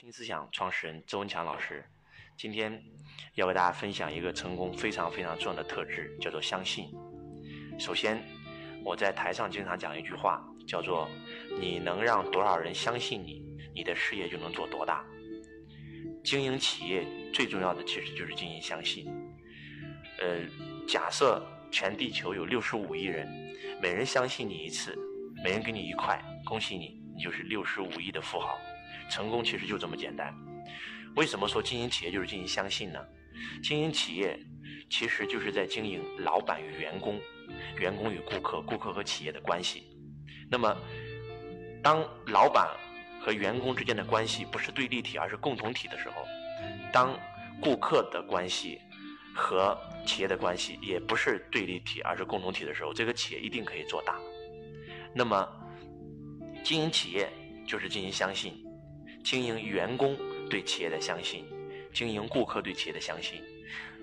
新思想创始人周文强老师，今天要为大家分享一个成功非常非常重要的特质，叫做相信。首先，我在台上经常讲一句话，叫做“你能让多少人相信你，你的事业就能做多大”。经营企业最重要的其实就是经营相信。呃，假设全地球有六十五亿人，每人相信你一次，每人给你一块，恭喜你，你就是六十五亿的富豪。成功其实就这么简单。为什么说经营企业就是经营相信呢？经营企业其实就是在经营老板与员工、员工与顾客、顾客和企业的关系。那么，当老板和员工之间的关系不是对立体，而是共同体的时候，当顾客的关系和企业的关系也不是对立体，而是共同体的时候，这个企业一定可以做大。那么，经营企业就是经营相信。经营员工对企业的相信，经营顾客对企业的相信。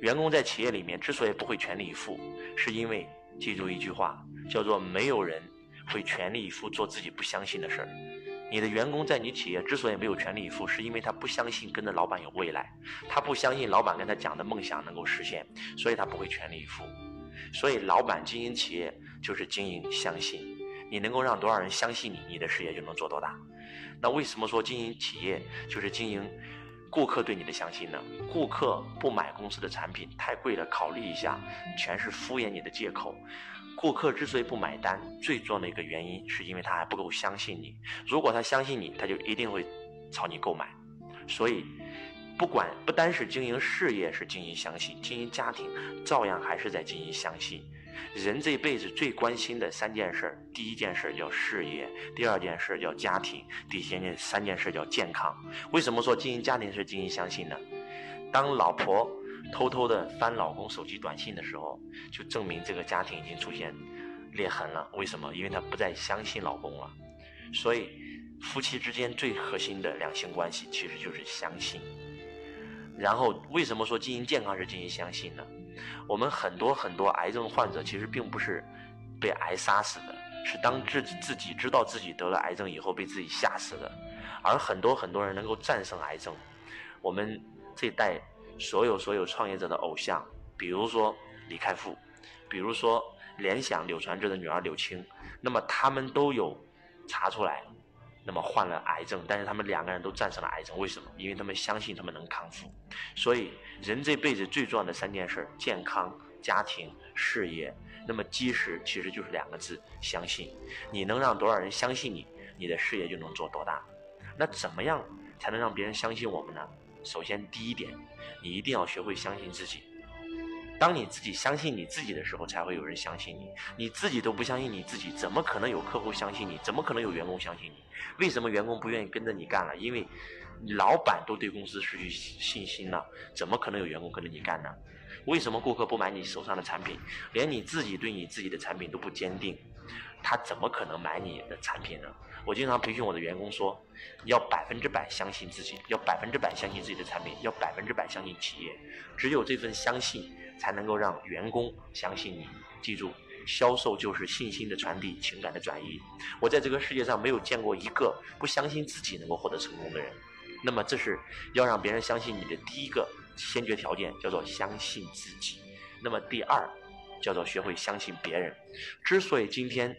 员工在企业里面之所以不会全力以赴，是因为记住一句话，叫做没有人会全力以赴做自己不相信的事儿。你的员工在你企业之所以没有全力以赴，是因为他不相信跟着老板有未来，他不相信老板跟他讲的梦想能够实现，所以他不会全力以赴。所以，老板经营企业就是经营相信。你能够让多少人相信你，你的事业就能做多大。那为什么说经营企业就是经营顾客对你的相信呢？顾客不买公司的产品太贵了，考虑一下，全是敷衍你的借口。顾客之所以不买单，最重要的一个原因是因为他还不够相信你。如果他相信你，他就一定会朝你购买。所以，不管不单是经营事业是经营相信，经营家庭照样还是在经营相信。人这辈子最关心的三件事第一件事叫事业，第二件事叫家庭，第三件三件事叫健康。为什么说经营家庭是经营相信呢？当老婆偷偷的翻老公手机短信的时候，就证明这个家庭已经出现裂痕了。为什么？因为她不再相信老公了。所以，夫妻之间最核心的两性关系其实就是相信。然后，为什么说经营健康是经营相信呢？我们很多很多癌症患者其实并不是被癌杀死的，是当自己自己知道自己得了癌症以后被自己吓死的。而很多很多人能够战胜癌症，我们这代所有所有创业者的偶像，比如说李开复，比如说联想柳传志的女儿柳青，那么他们都有查出来。那么患了癌症，但是他们两个人都战胜了癌症，为什么？因为他们相信他们能康复。所以人这辈子最重要的三件事：健康、家庭、事业。那么基石其实就是两个字：相信。你能让多少人相信你，你的事业就能做多大。那怎么样才能让别人相信我们呢？首先第一点，你一定要学会相信自己。当你自己相信你自己的时候，才会有人相信你。你自己都不相信你自己，怎么可能有客户相信你？怎么可能有员工相信你？为什么员工不愿意跟着你干了？因为老板都对公司失去信心了，怎么可能有员工跟着你干呢？为什么顾客不买你手上的产品？连你自己对你自己的产品都不坚定，他怎么可能买你的产品呢？我经常培训我的员工说，要百分之百相信自己，要百分之百相信自己的产品，要百分之百相信企业。只有这份相信。才能够让员工相信你。记住，销售就是信心的传递，情感的转移。我在这个世界上没有见过一个不相信自己能够获得成功的人。那么，这是要让别人相信你的第一个先决条件，叫做相信自己。那么，第二叫做学会相信别人。之所以今天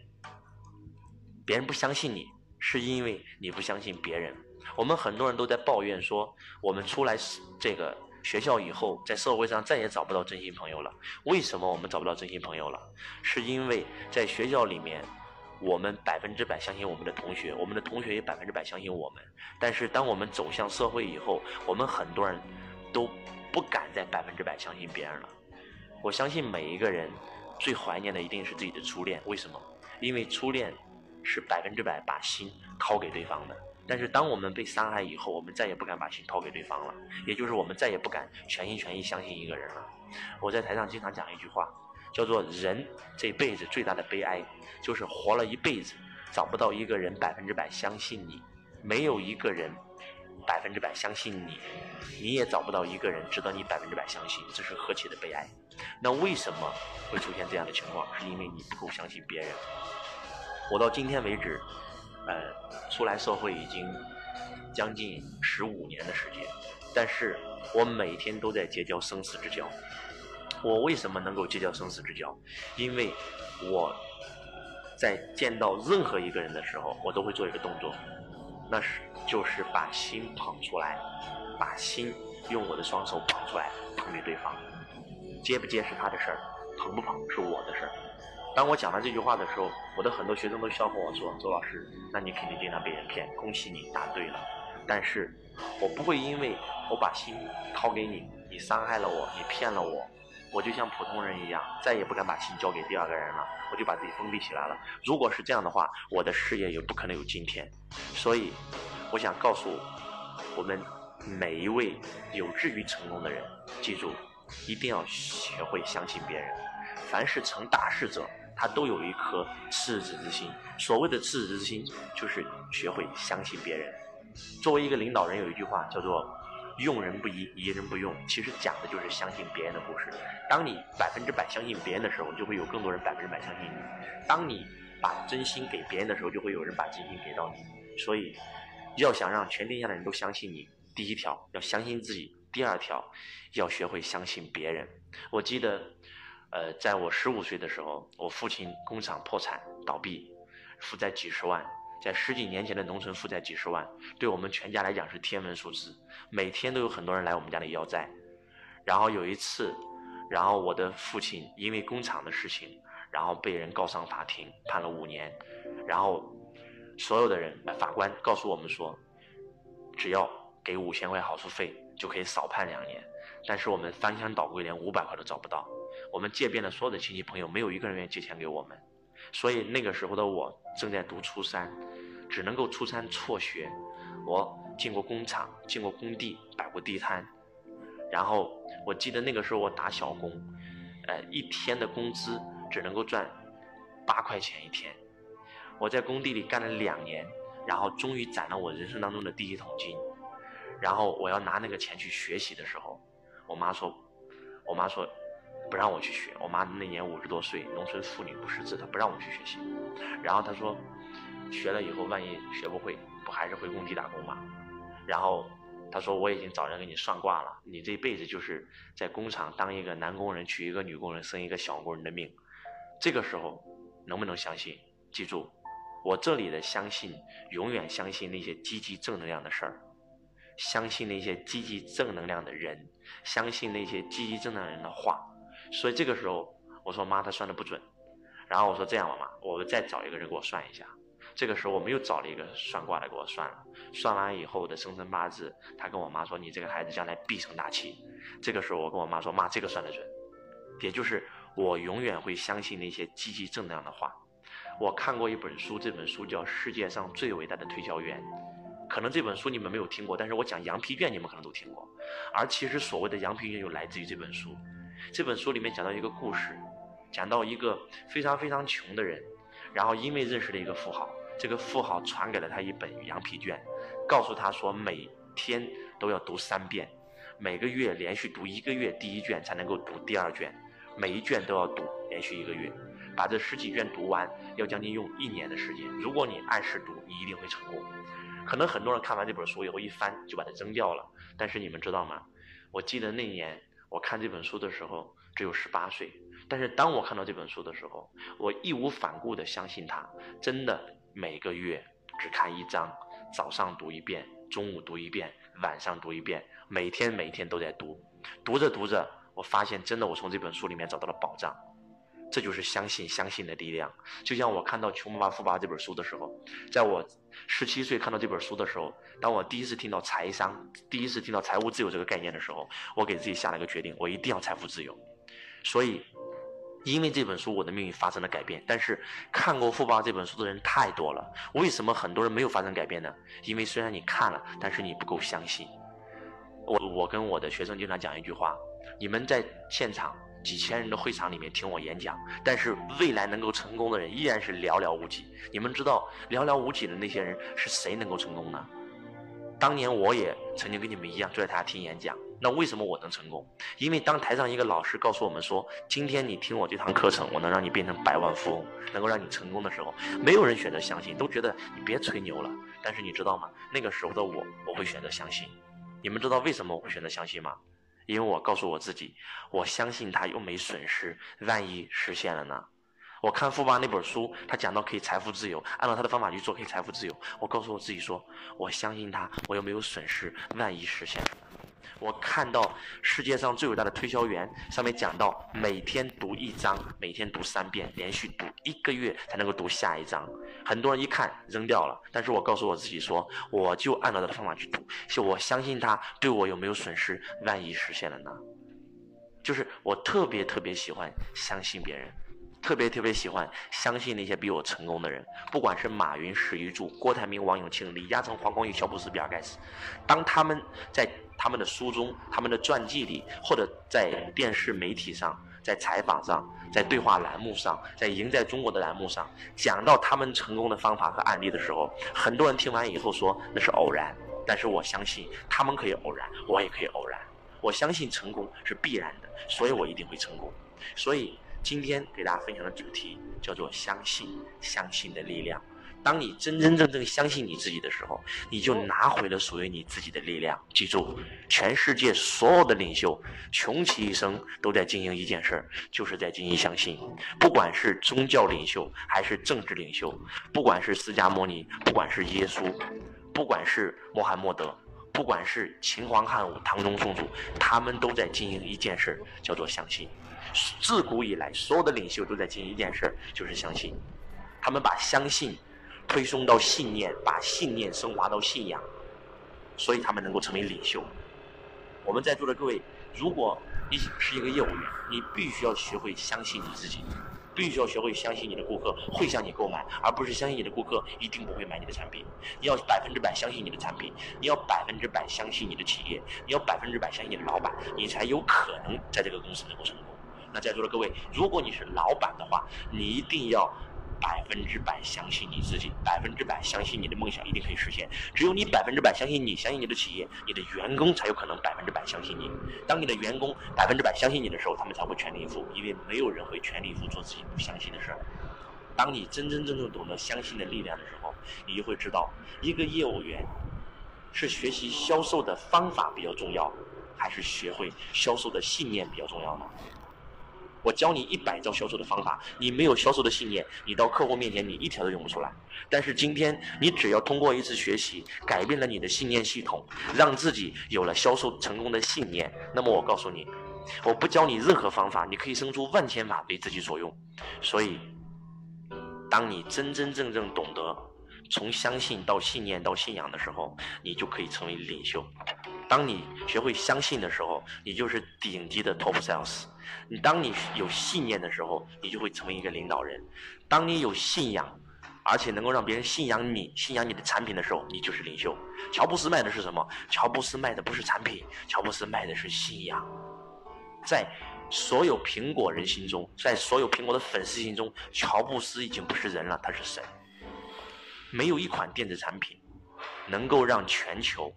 别人不相信你，是因为你不相信别人。我们很多人都在抱怨说，我们出来这个。学校以后，在社会上再也找不到真心朋友了。为什么我们找不到真心朋友了？是因为在学校里面，我们百分之百相信我们的同学，我们的同学也百分之百相信我们。但是，当我们走向社会以后，我们很多人都不敢再百分之百相信别人了。我相信每一个人最怀念的一定是自己的初恋。为什么？因为初恋是百分之百把心掏给对方的。但是，当我们被伤害以后，我们再也不敢把心掏给对方了，也就是我们再也不敢全心全意相信一个人了。我在台上经常讲一句话，叫做“人这辈子最大的悲哀，就是活了一辈子，找不到一个人百分之百相信你，没有一个人百分之百相信你，你也找不到一个人值得你百分之百相信，这是何其的悲哀！那为什么会出现这样的情况？是因为你不够相信别人。我到今天为止。呃，出来社会已经将近十五年的时间，但是我每天都在结交生死之交。我为什么能够结交生死之交？因为我在见到任何一个人的时候，我都会做一个动作，那是就是把心捧出来，把心用我的双手捧出来，捧给对方。接不接是他的事儿，捧不捧是我的事儿。当我讲完这句话的时候，我的很多学生都笑话我说：“周老师，那你肯定经常被人骗，恭喜你答对了。”但是，我不会因为我把心掏给你，你伤害了我，你骗了我，我就像普通人一样，再也不敢把心交给第二个人了，我就把自己封闭起来了。如果是这样的话，我的事业也不可能有今天。所以，我想告诉我们每一位有志于成功的人，记住，一定要学会相信别人。凡是成大事者，他都有一颗赤子之心。所谓的赤子之心，就是学会相信别人。作为一个领导人，有一句话叫做“用人不疑，疑人不用”，其实讲的就是相信别人的故事。当你百分之百相信别人的时候，就会有更多人百分之百相信你；当你把真心给别人的时候，就会有人把真心给到你。所以，要想让全天下的人都相信你，第一条要相信自己；第二条要学会相信别人。我记得，呃，在我十五岁的时候，我父亲工厂破产倒闭，负债几十万。在十几年前的农村负债几十万，对我们全家来讲是天文数字。每天都有很多人来我们家里要债。然后有一次，然后我的父亲因为工厂的事情，然后被人告上法庭，判了五年。然后所有的人，法官告诉我们说，只要给五千块好处费就可以少判两年。但是我们翻箱倒柜连五百块都找不到，我们借遍了所有的亲戚朋友，没有一个人愿意借钱给我们。所以那个时候的我正在读初三。只能够初三辍学，我进过工厂，进过工地，摆过地摊，然后我记得那个时候我打小工，呃，一天的工资只能够赚八块钱一天。我在工地里干了两年，然后终于攒了我人生当中的第一桶金。然后我要拿那个钱去学习的时候，我妈说，我妈说不让我去学。我妈那年五十多岁，农村妇女不识字，她不让我去学习。然后她说。学了以后，万一学不会，不还是回工地打工吗？然后他说我已经找人给你算卦了，你这辈子就是在工厂当一个男工人，娶一个女工人，生一个小工人的命。这个时候能不能相信？记住，我这里的相信，永远相信那些积极正能量的事儿，相信那些积极正能量的人，相信那些积极正能量的话。所以这个时候我说妈，他算的不准。然后我说这样吧妈，我们再找一个人给我算一下。这个时候，我们又找了一个算卦的给我算了。算完以后的生辰八字，他跟我妈说：“你这个孩子将来必成大器。”这个时候，我跟我妈说：“妈，这个算得准。”也就是我永远会相信那些积极正能量的话。我看过一本书，这本书叫《世界上最伟大的推销员》。可能这本书你们没有听过，但是我讲羊皮卷，你们可能都听过。而其实所谓的羊皮卷，又来自于这本书。这本书里面讲到一个故事，讲到一个非常非常穷的人，然后因为认识了一个富豪。这个富豪传给了他一本羊皮卷，告诉他说每天都要读三遍，每个月连续读一个月第一卷才能够读第二卷，每一卷都要读，连续一个月，把这十几卷读完要将近用一年的时间。如果你按时读，你一定会成功。可能很多人看完这本书以后一翻就把它扔掉了，但是你们知道吗？我记得那年我看这本书的时候只有十八岁，但是当我看到这本书的时候，我义无反顾地相信它，真的。每个月只看一章，早上读一遍，中午读一遍，晚上读一遍，每天每天都在读。读着读着，我发现真的，我从这本书里面找到了宝藏。这就是相信，相信的力量。就像我看到《穷爸爸富爸爸》这本书的时候，在我十七岁看到这本书的时候，当我第一次听到财商，第一次听到财务自由这个概念的时候，我给自己下了一个决定，我一定要财富自由。所以。因为这本书，我的命运发生了改变。但是看过《富爸爸》这本书的人太多了，为什么很多人没有发生改变呢？因为虽然你看了，但是你不够相信。我我跟我的学生经常讲一句话：你们在现场几千人的会场里面听我演讲，但是未来能够成功的人依然是寥寥无几。你们知道寥寥无几的那些人是谁能够成功呢？当年我也曾经跟你们一样坐在台下听演讲。那为什么我能成功？因为当台上一个老师告诉我们说：“今天你听我这堂课程，我能让你变成百万富翁，能够让你成功的时候，没有人选择相信，都觉得你别吹牛了。但是你知道吗？那个时候的我，我会选择相信。你们知道为什么我会选择相信吗？因为我告诉我自己，我相信他又没损失，万一实现了呢？我看富爸那本书，他讲到可以财富自由，按照他的方法去做可以财富自由。我告诉我自己说，我相信他，我又没有损失，万一实现了。我看到世界上最伟大的推销员上面讲到，每天读一章，每天读三遍，连续读一个月才能够读下一章。很多人一看扔掉了，但是我告诉我自己说，我就按照他的方法去读，就我相信他对我有没有损失，万一实现了呢？就是我特别特别喜欢相信别人。特别特别喜欢相信那些比我成功的人，不管是马云、史玉柱、郭台铭、王永庆、李嘉诚、黄光裕、乔布斯、比尔盖茨，当他们在他们的书中、他们的传记里，或者在电视媒体上、在采访上、在对话栏目上、在赢在中国的栏目上讲到他们成功的方法和案例的时候，很多人听完以后说那是偶然，但是我相信他们可以偶然，我也可以偶然。我相信成功是必然的，所以我一定会成功。所以。今天给大家分享的主题叫做“相信，相信的力量”。当你真真正正相信你自己的时候，你就拿回了属于你自己的力量。记住，全世界所有的领袖穷其一生都在经营一件事儿，就是在经营相信。不管是宗教领袖，还是政治领袖，不管是释迦牟尼，不管是耶稣，不管是穆罕默 德，不管是秦皇汉武、唐宗宋祖，他们都在经营一件事儿，叫做相信。自古以来，所有的领袖都在经营一件事儿，就是相信。他们把相信推送到信念，把信念升华到信仰，所以他们能够成为领袖。我们在座的各位，如果你是一个业务员，你必须要学会相信你自己，必须要学会相信你的顾客会向你购买，而不是相信你的顾客一定不会买你的产品。你要百分之百相信你的产品，你要百分之百相信你的企业，你要百分之百相信你的老板，你才有可能在这个公司能够成功。那在座的各位，如果你是老板的话，你一定要百分之百相信你自己，百分之百相信你的梦想一定可以实现。只有你百分之百相信你，相信你的企业，你的员工才有可能百分之百相信你。当你的员工百分之百相信你的时候，他们才会全力以赴，因为没有人会全力以赴做自己不相信的事儿。当你真真正正懂得相信的力量的时候，你就会知道，一个业务员是学习销售的方法比较重要，还是学会销售的信念比较重要呢？我教你一百招销售的方法，你没有销售的信念，你到客户面前你一条都用不出来。但是今天你只要通过一次学习，改变了你的信念系统，让自己有了销售成功的信念，那么我告诉你，我不教你任何方法，你可以生出万千法为自己所用。所以，当你真真正正懂得从相信到信念到信仰的时候，你就可以成为领袖。当你学会相信的时候，你就是顶级的 top sales。你当你有信念的时候，你就会成为一个领导人。当你有信仰，而且能够让别人信仰你、信仰你的产品的时候，你就是领袖。乔布斯卖的是什么？乔布斯卖的不是产品，乔布斯卖的是信仰。在所有苹果人心中，在所有苹果的粉丝心中，乔布斯已经不是人了，他是神。没有一款电子产品能够让全球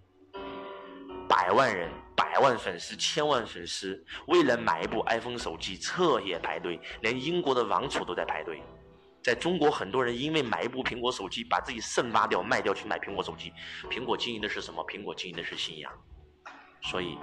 百万人。百万粉丝、千万粉丝，为了买一部 iPhone 手机彻夜排队，连英国的王储都在排队。在中国，很多人因为买一部苹果手机，把自己肾挖掉、卖掉去买苹果手机。苹果经营的是什么？苹果经营的是信仰。所以，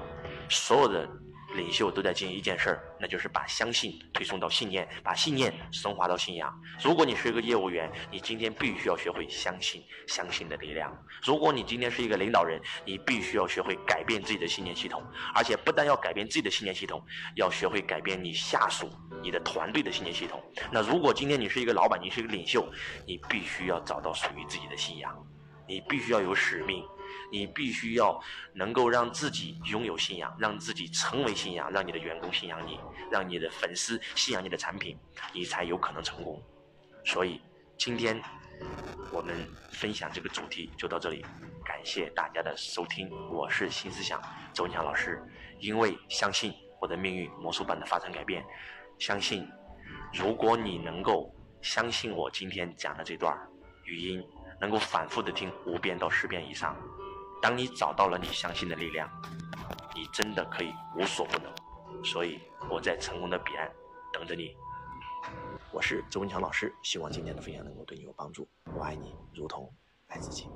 所有的。领袖都在经营一件事儿，那就是把相信推送到信念，把信念升华到信仰。如果你是一个业务员，你今天必须要学会相信，相信的力量。如果你今天是一个领导人，你必须要学会改变自己的信念系统，而且不但要改变自己的信念系统，要学会改变你下属、你的团队的信念系统。那如果今天你是一个老板，你是一个领袖，你必须要找到属于自己的信仰，你必须要有使命。你必须要能够让自己拥有信仰，让自己成为信仰，让你的员工信仰你，让你的粉丝信仰你的产品，你才有可能成功。所以今天我们分享这个主题就到这里，感谢大家的收听，我是新思想周文强老师。因为相信我的命运魔术般的发生改变，相信如果你能够相信我今天讲的这段语音，能够反复的听五遍到十遍以上。当你找到了你相信的力量，你真的可以无所不能。所以我在成功的彼岸等着你。我是周文强老师，希望今天的分享能够对你有帮助。我爱你，如同爱自己。